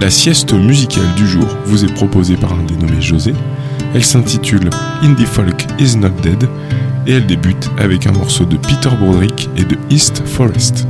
La sieste musicale du jour vous est proposée par un dénommé José. Elle s'intitule Indie Folk is Not Dead et elle débute avec un morceau de Peter Broderick et de East Forest.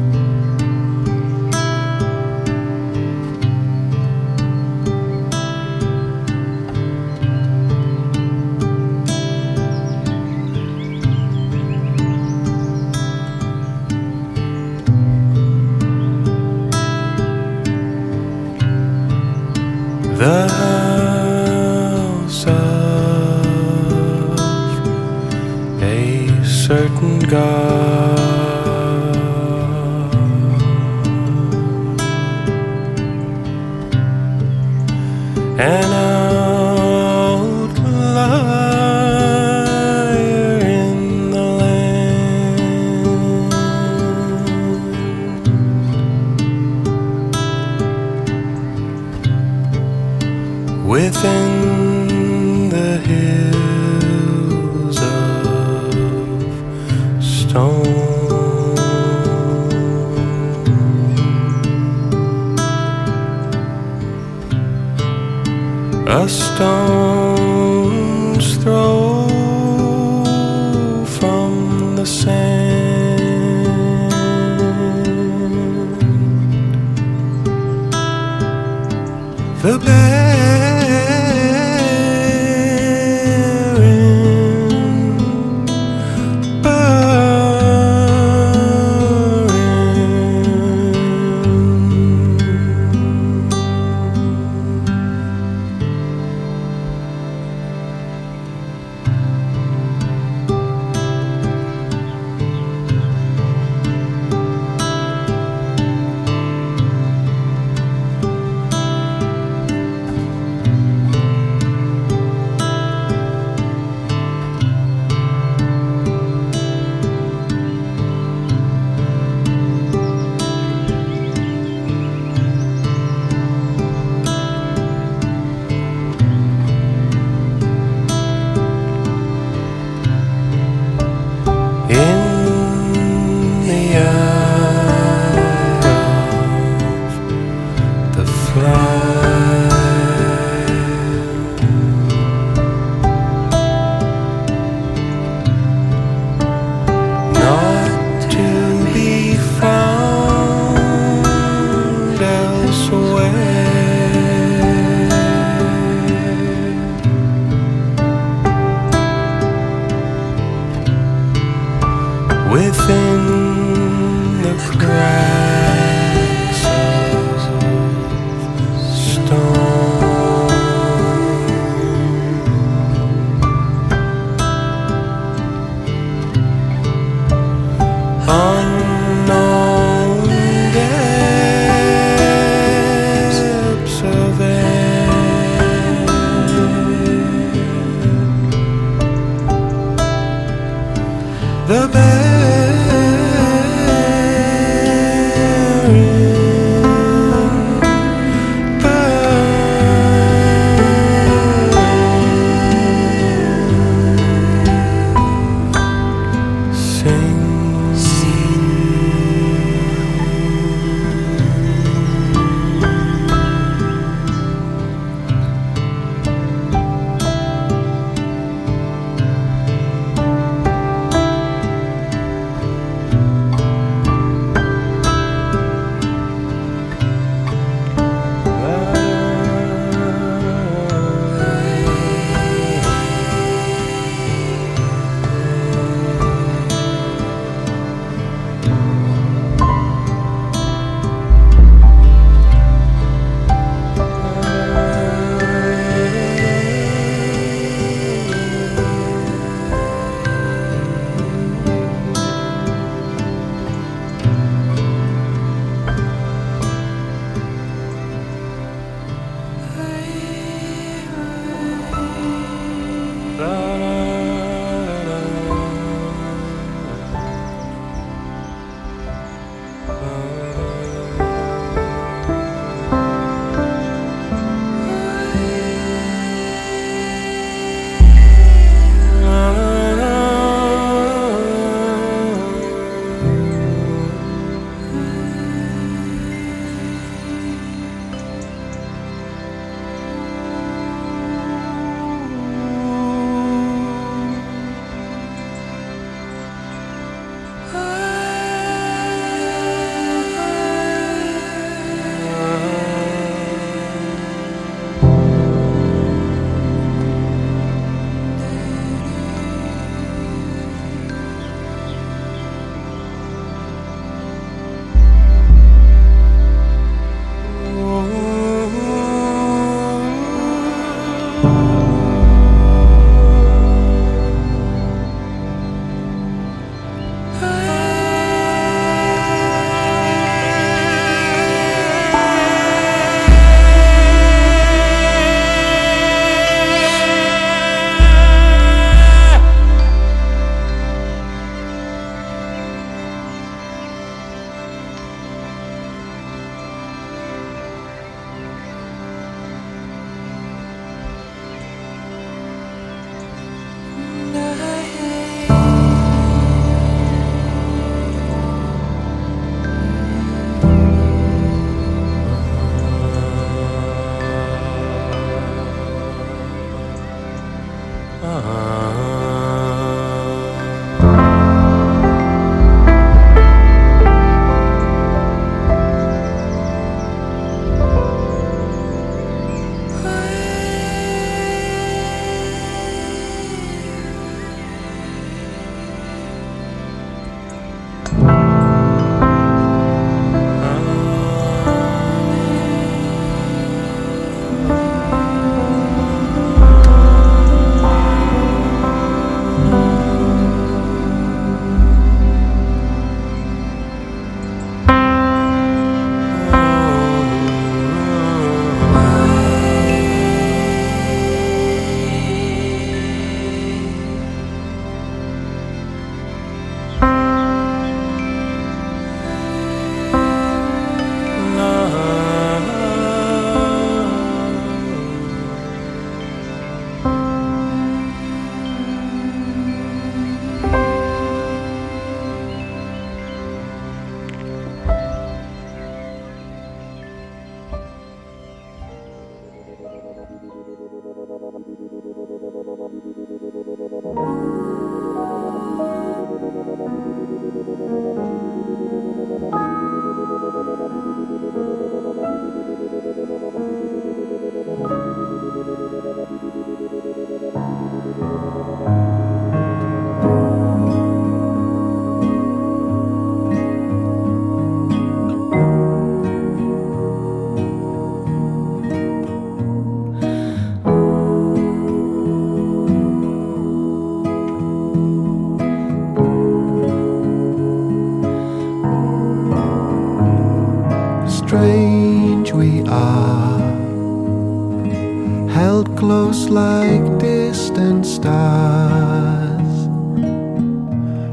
close like distant stars.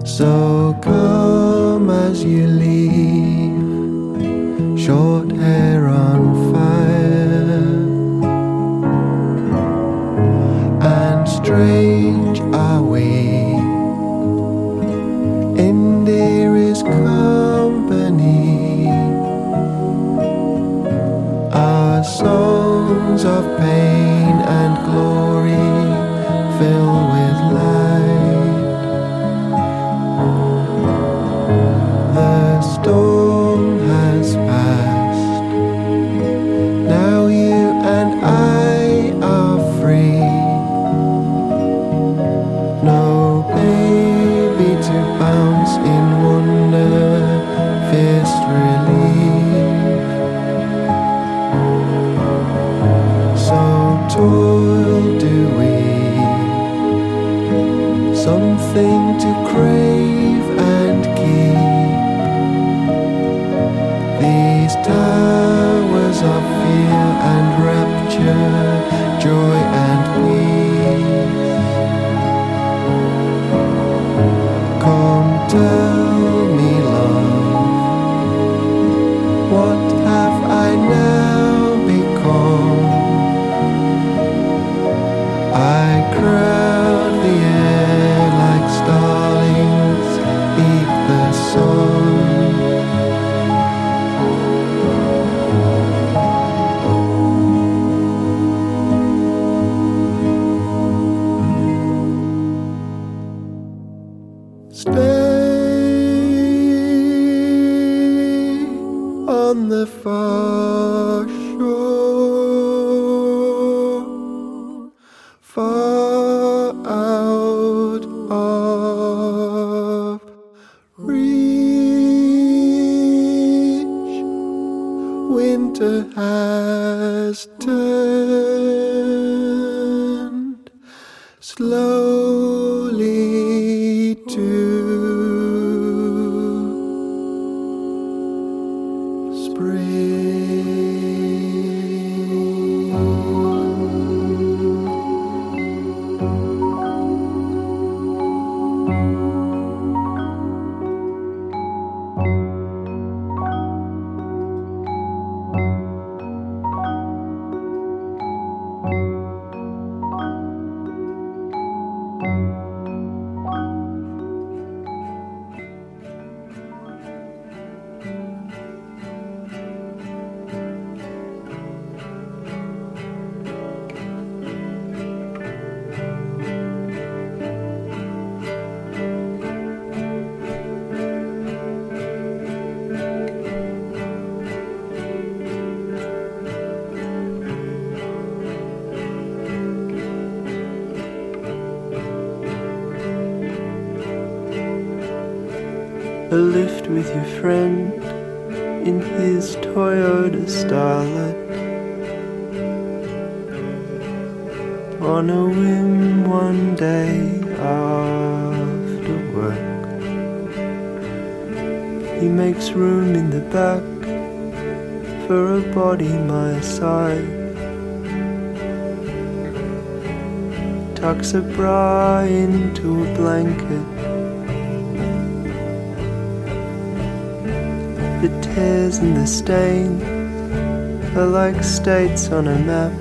So come as you leave, short hair on fire. And strange are we in a Tucks a bra into a blanket The tears and the stain are like states on a map.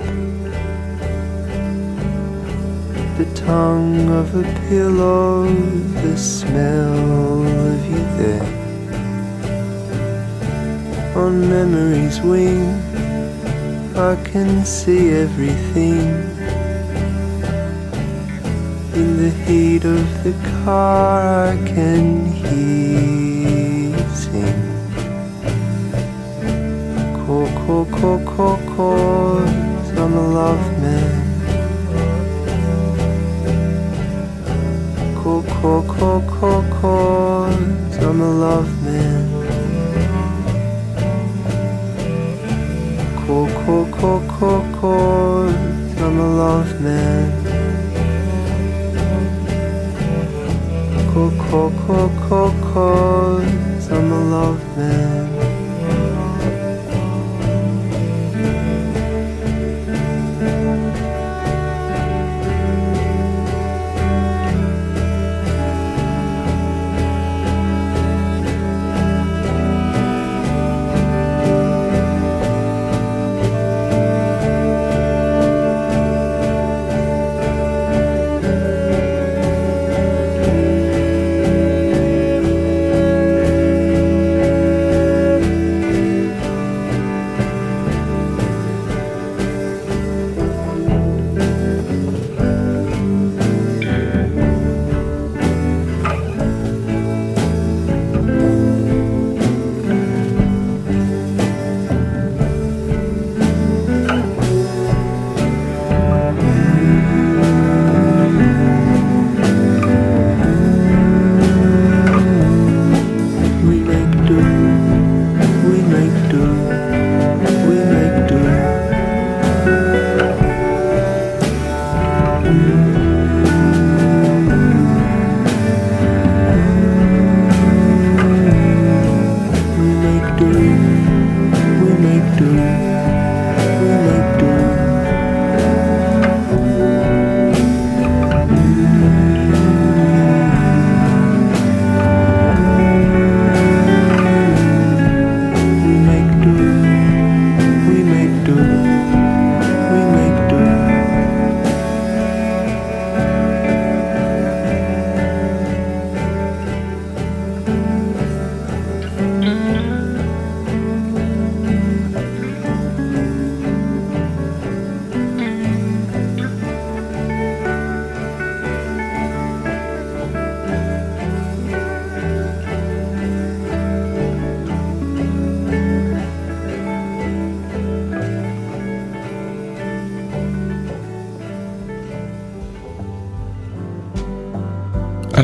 The tongue of a pillow, the smell of you there. On memory's wing, I can see everything in the heat of the car. I can hear sing. Call, call, call, call, call. I'm a love man. Call, call, call, call, call. I'm a love man. accord from a love man. Cold, cold, cold, cold, cold from a love man.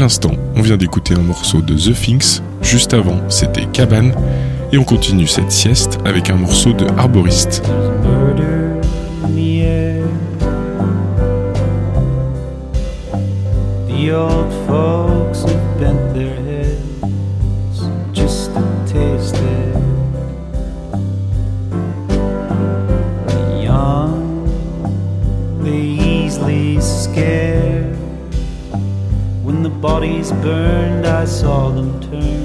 l'instant, on vient d'écouter un morceau de The Finks, juste avant c'était Cabane, et on continue cette sieste avec un morceau de Arboriste. bodies burned, I saw them turn.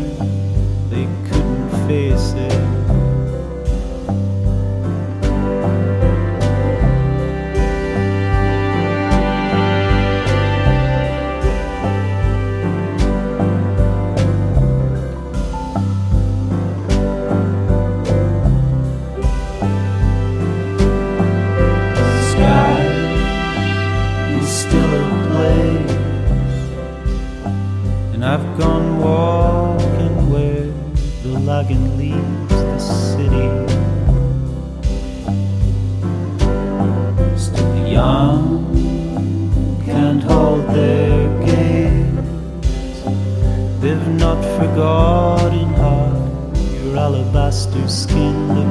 your skin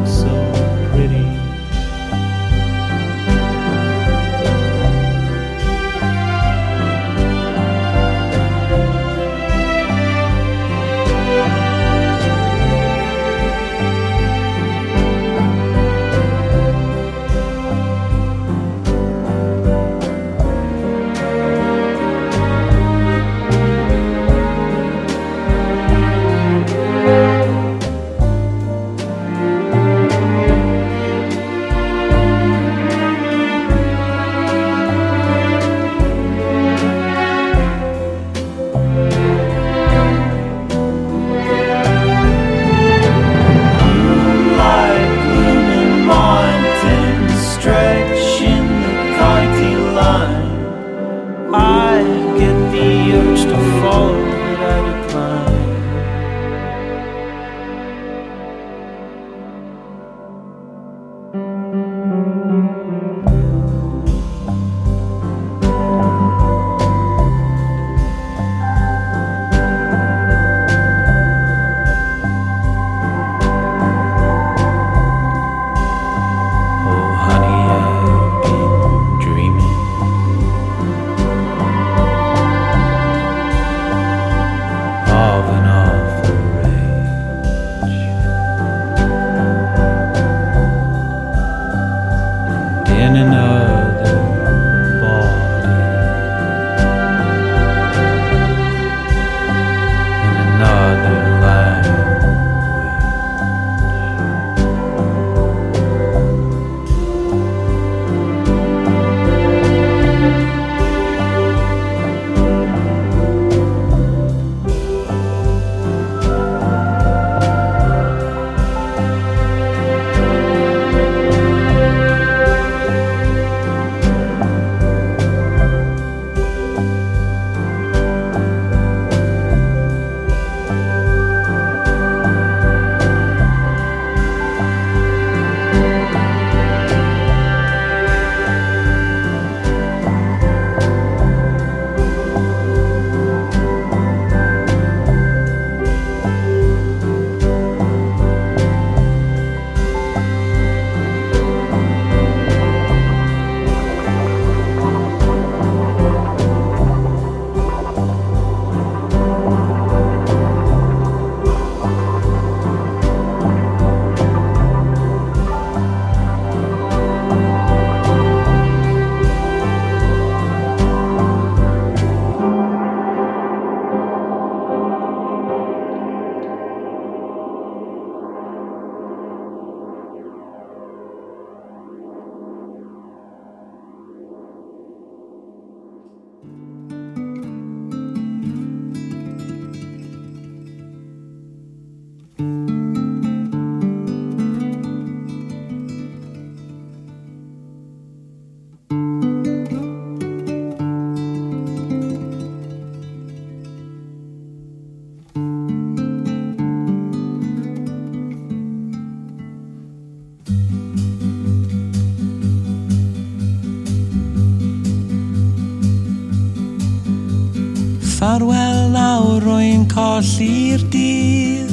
colli'r dydd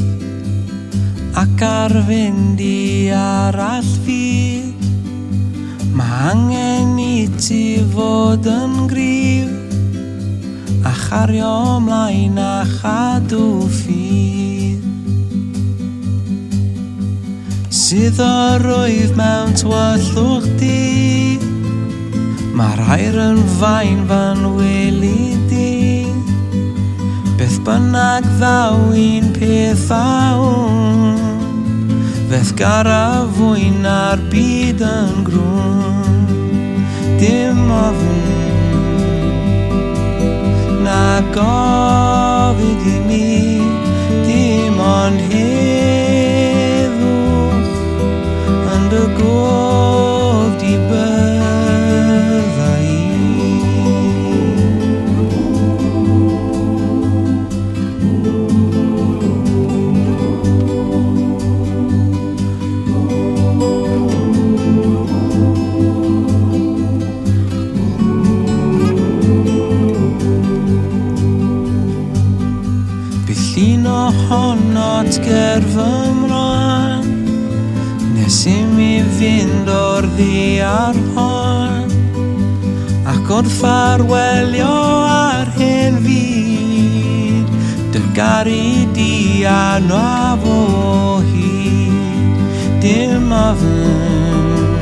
ac ar fynd i arall fydd. Mae angen i ti fod yn grif a chario ymlaen a chadw ffydd. Sydd o rwyf mewn twyllwch di Mae'r air yn fain fan wylid bynnag ddaw un peth awn Feth gara fwyn ar byd yn grwn Dim ofn Na gofyd i mi. Dim ond heddwch Yn dy gwrdd at gerdd fy mlaen. Nes i mi fynd o'r ddi ar hon Ac o'n ffarwelio ar hyn fyd. Dy gari di a nwa fo hyd Dim ofyn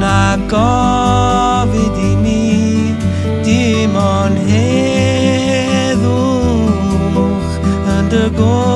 Na gofyn agora.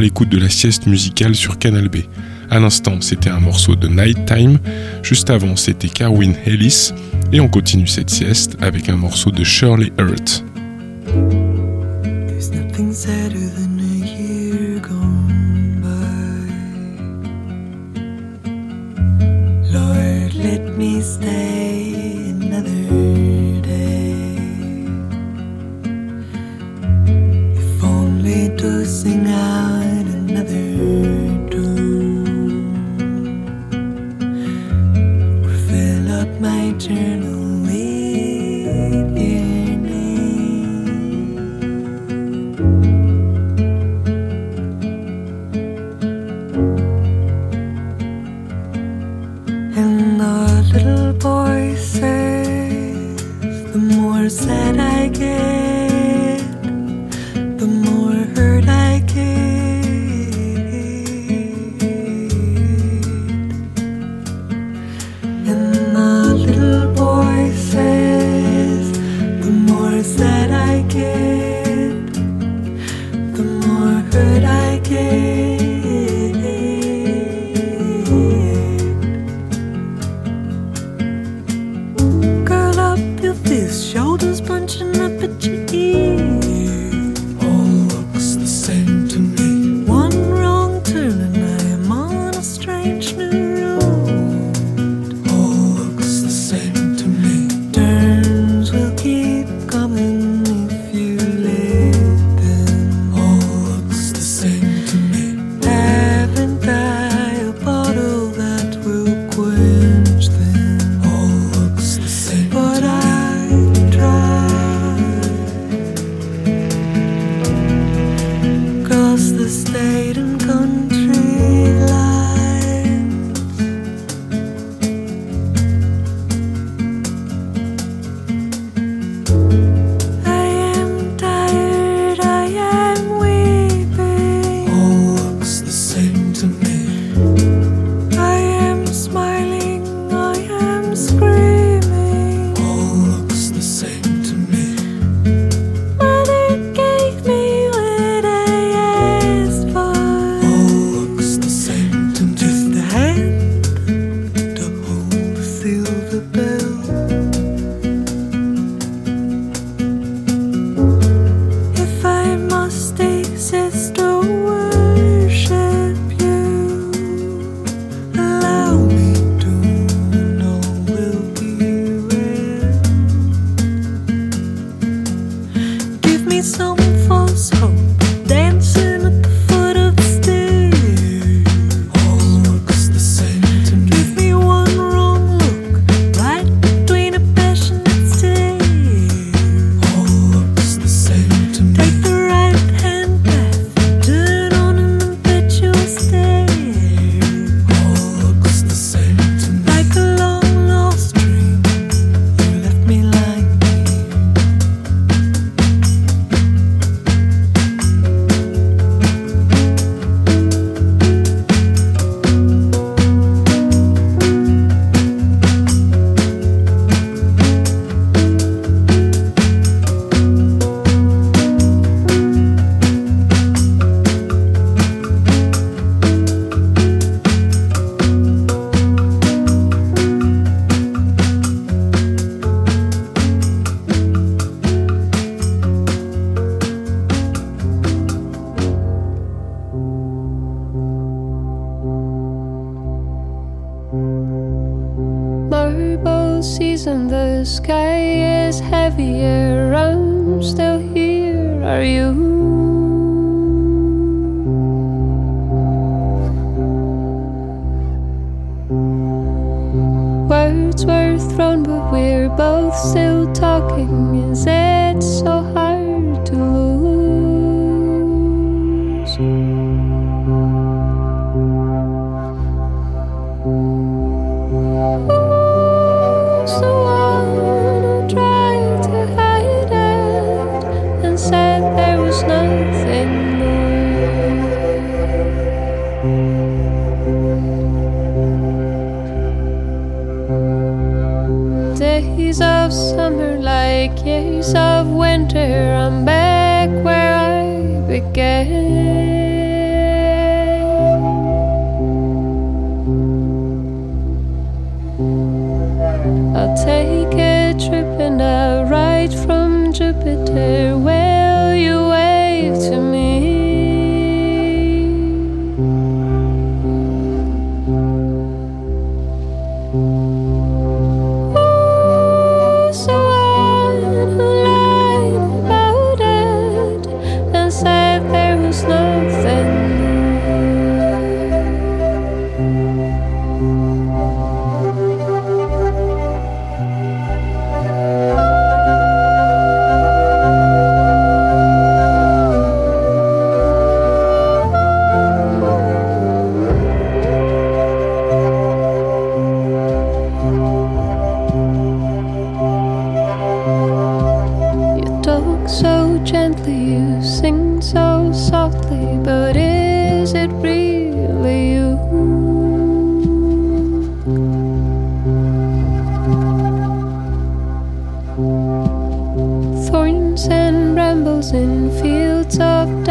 À l'écoute de la sieste musicale sur Canal B. À l'instant, c'était un morceau de Night Time. Juste avant, c'était Carwin Ellis. Et on continue cette sieste avec un morceau de Shirley Hurt. Who's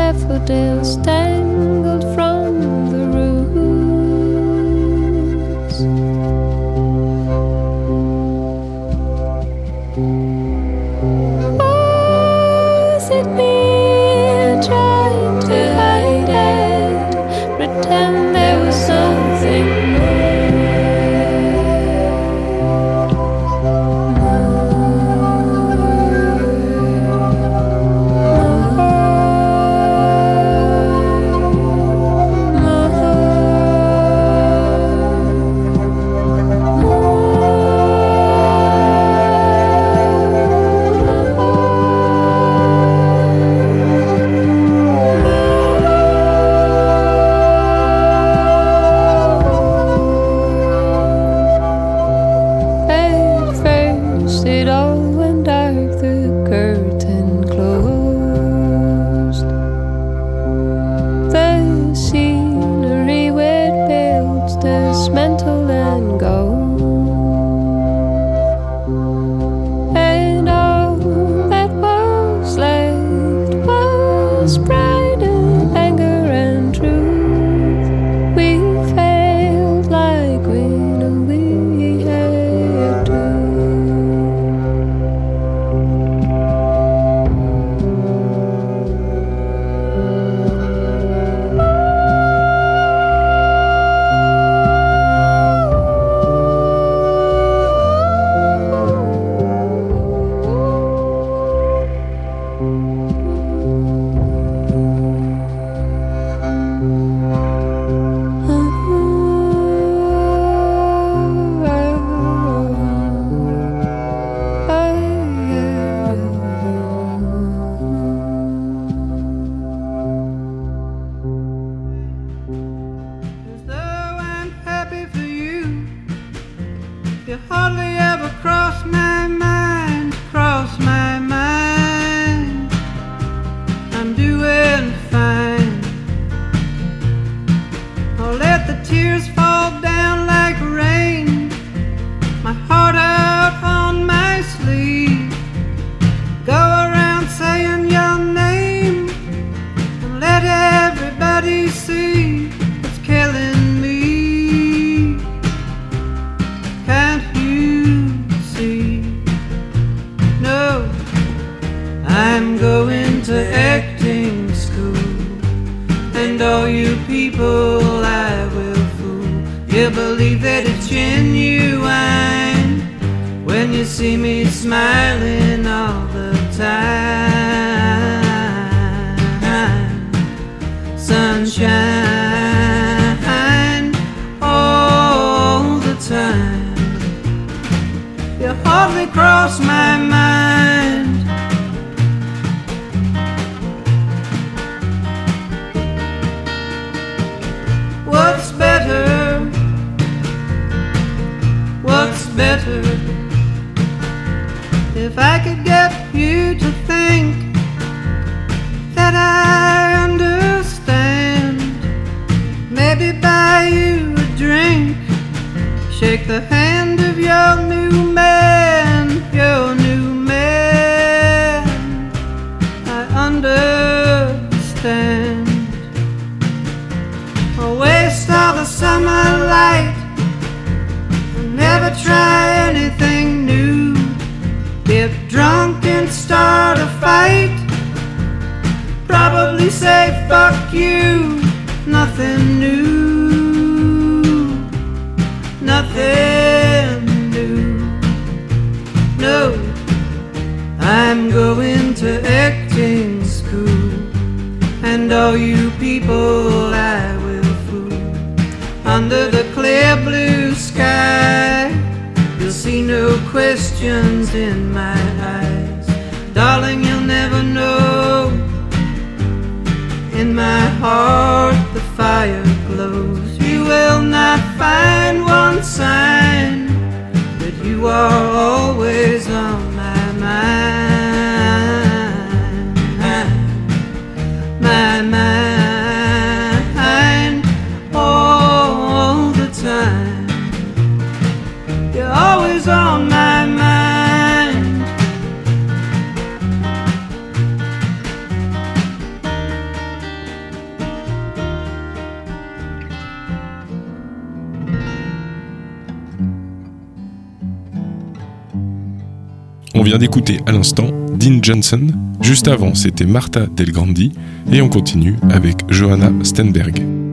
of daffodils The hand of your new man, your new man. I understand. I'll waste all the summer light and never try anything new. Get drunk and start a fight. Probably say fuck you. Nothing I will fool under the clear blue sky. You'll see no questions in my eyes, darling. You'll never know. In my heart, the fire glows. You will not find one sign that you are always on On vient d'écouter à l'instant Dean Johnson. Juste avant, c'était Martha Del Grandi. Et on continue avec Johanna Stenberg.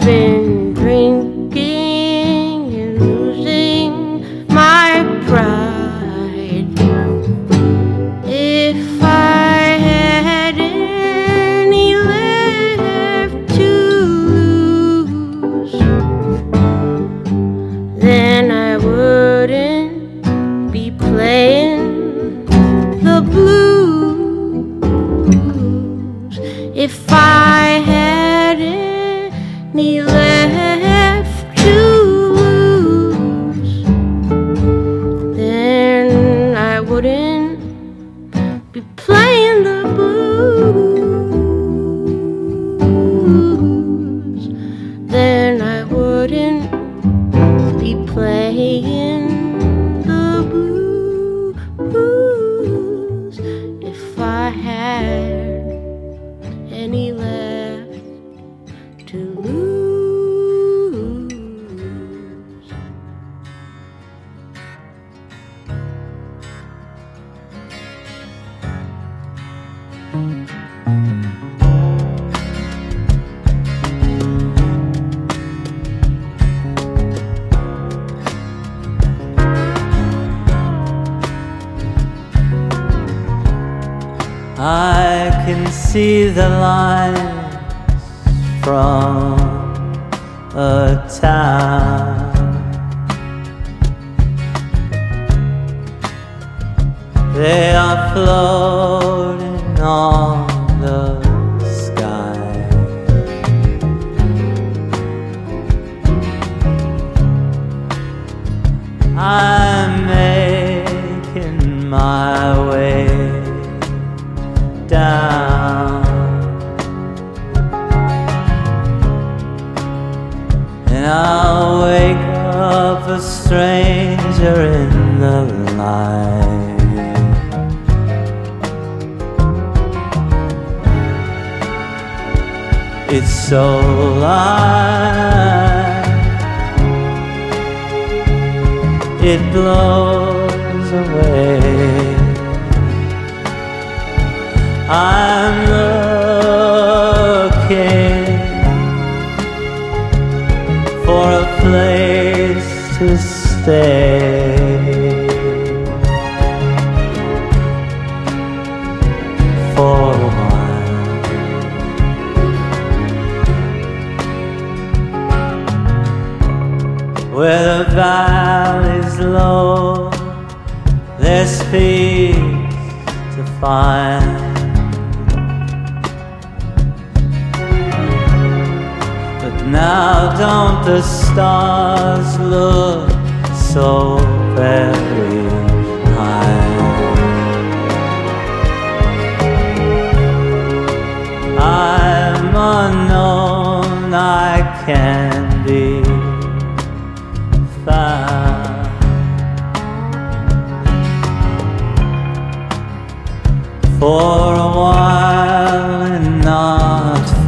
Been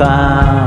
found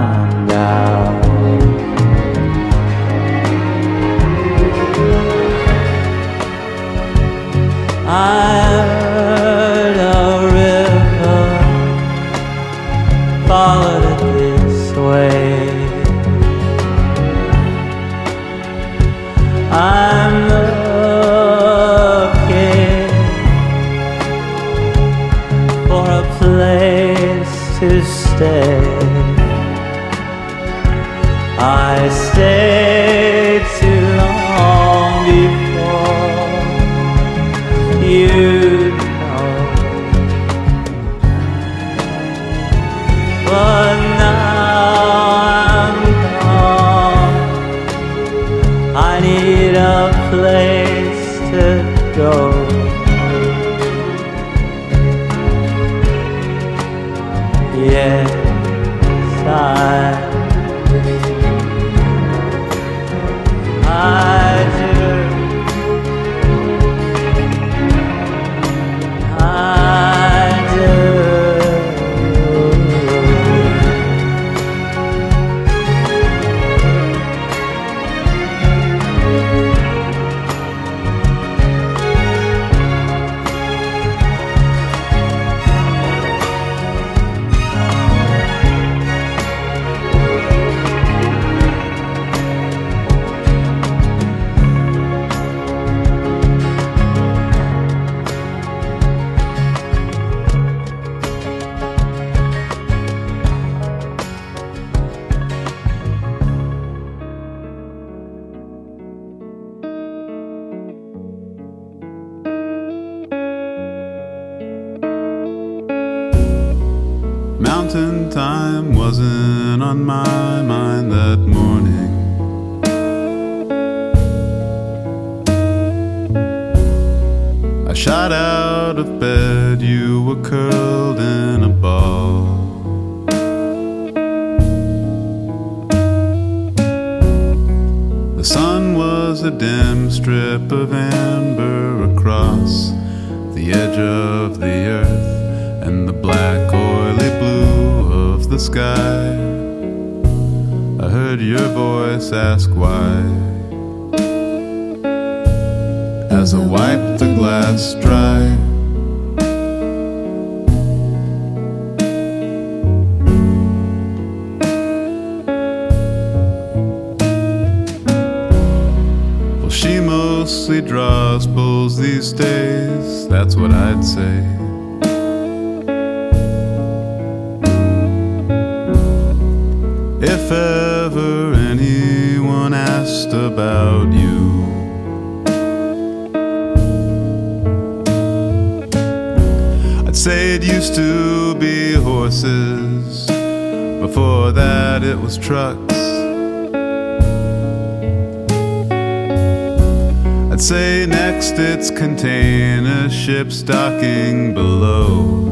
below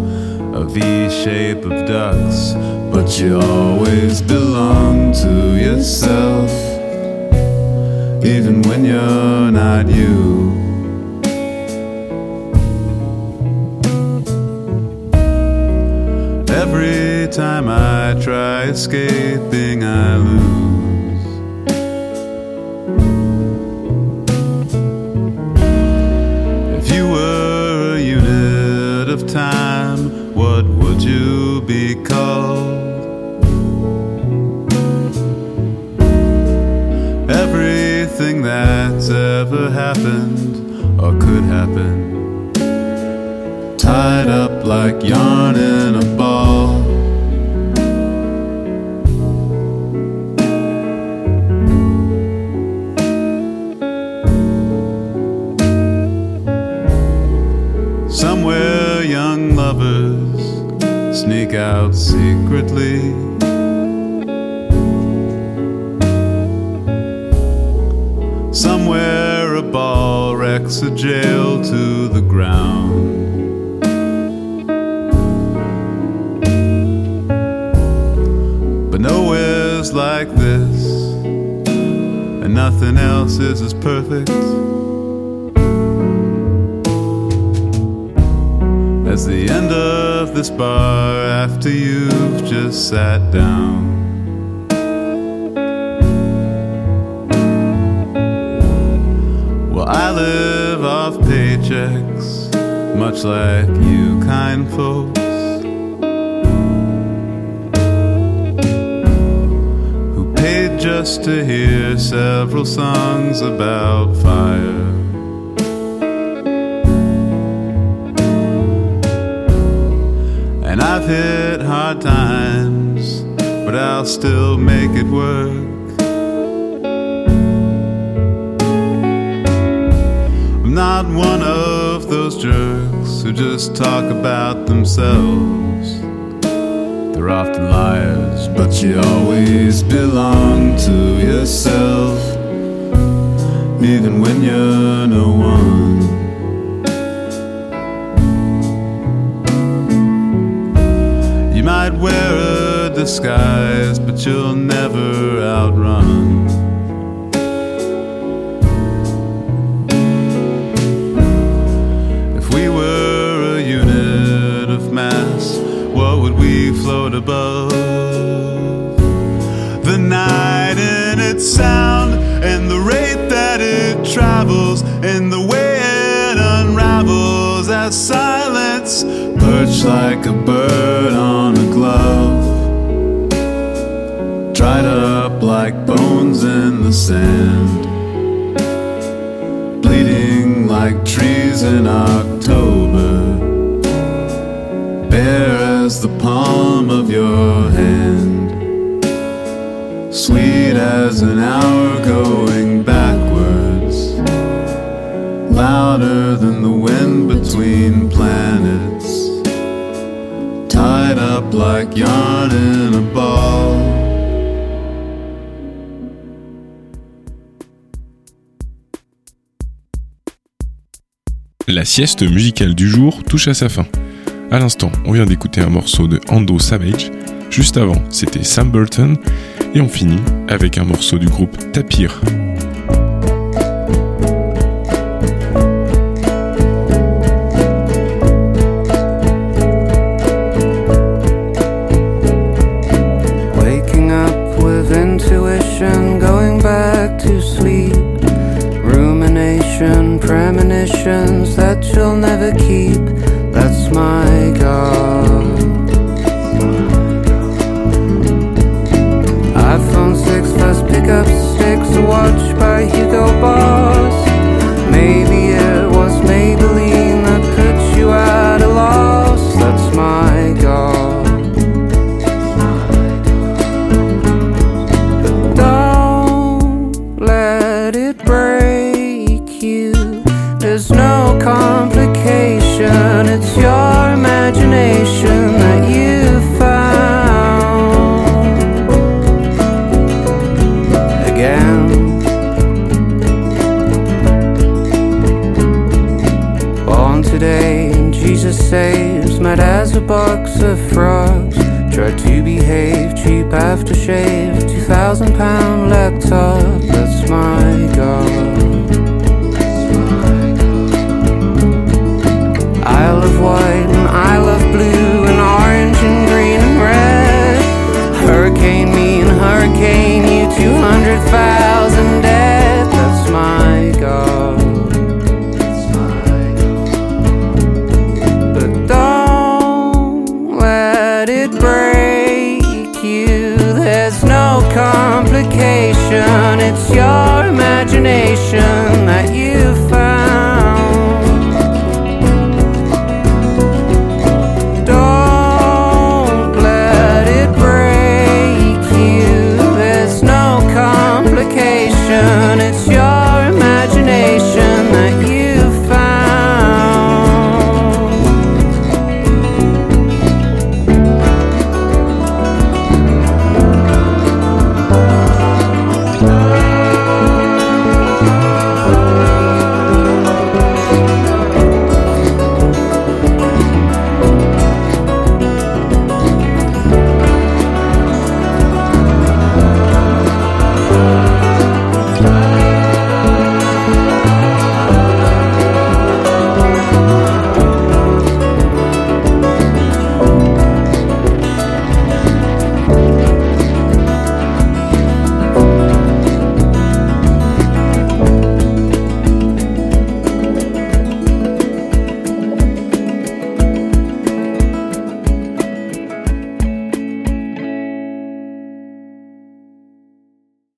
a V shape of ducks. But you always belong to yourself, even when you're not you. Every time I try escaping, I lose. That's ever happened or could happen, tied up like yarn in a ball. Somewhere young lovers sneak out secretly. A jail to the ground. But nowhere's like this, and nothing else is as perfect. as the end of this bar after you've just sat down. Well, I live off paychecks, much like you kind folks. Who paid just to hear several songs about fire. And I've hit hard times, but I'll still make it work. Not one of those jerks who just talk about themselves. They're often liars, but you always belong to yourself, even when you're no one. You might wear a disguise, but you'll never outrun. Above? The night in its sound and the rate that it travels and the way it unravels as silence perched like a bird on a glove dried up like bones in the sand bleeding like trees in October of your hand. Sweet as an hour going backwards, louder than the wind between planets. Tied up like yarn in a ball. La sieste musicale du jour touche à sa fin. À l'instant, on vient d'écouter un morceau de Ando Savage. Juste avant, c'était Sam Burton. Et on finit avec un morceau du groupe Tapir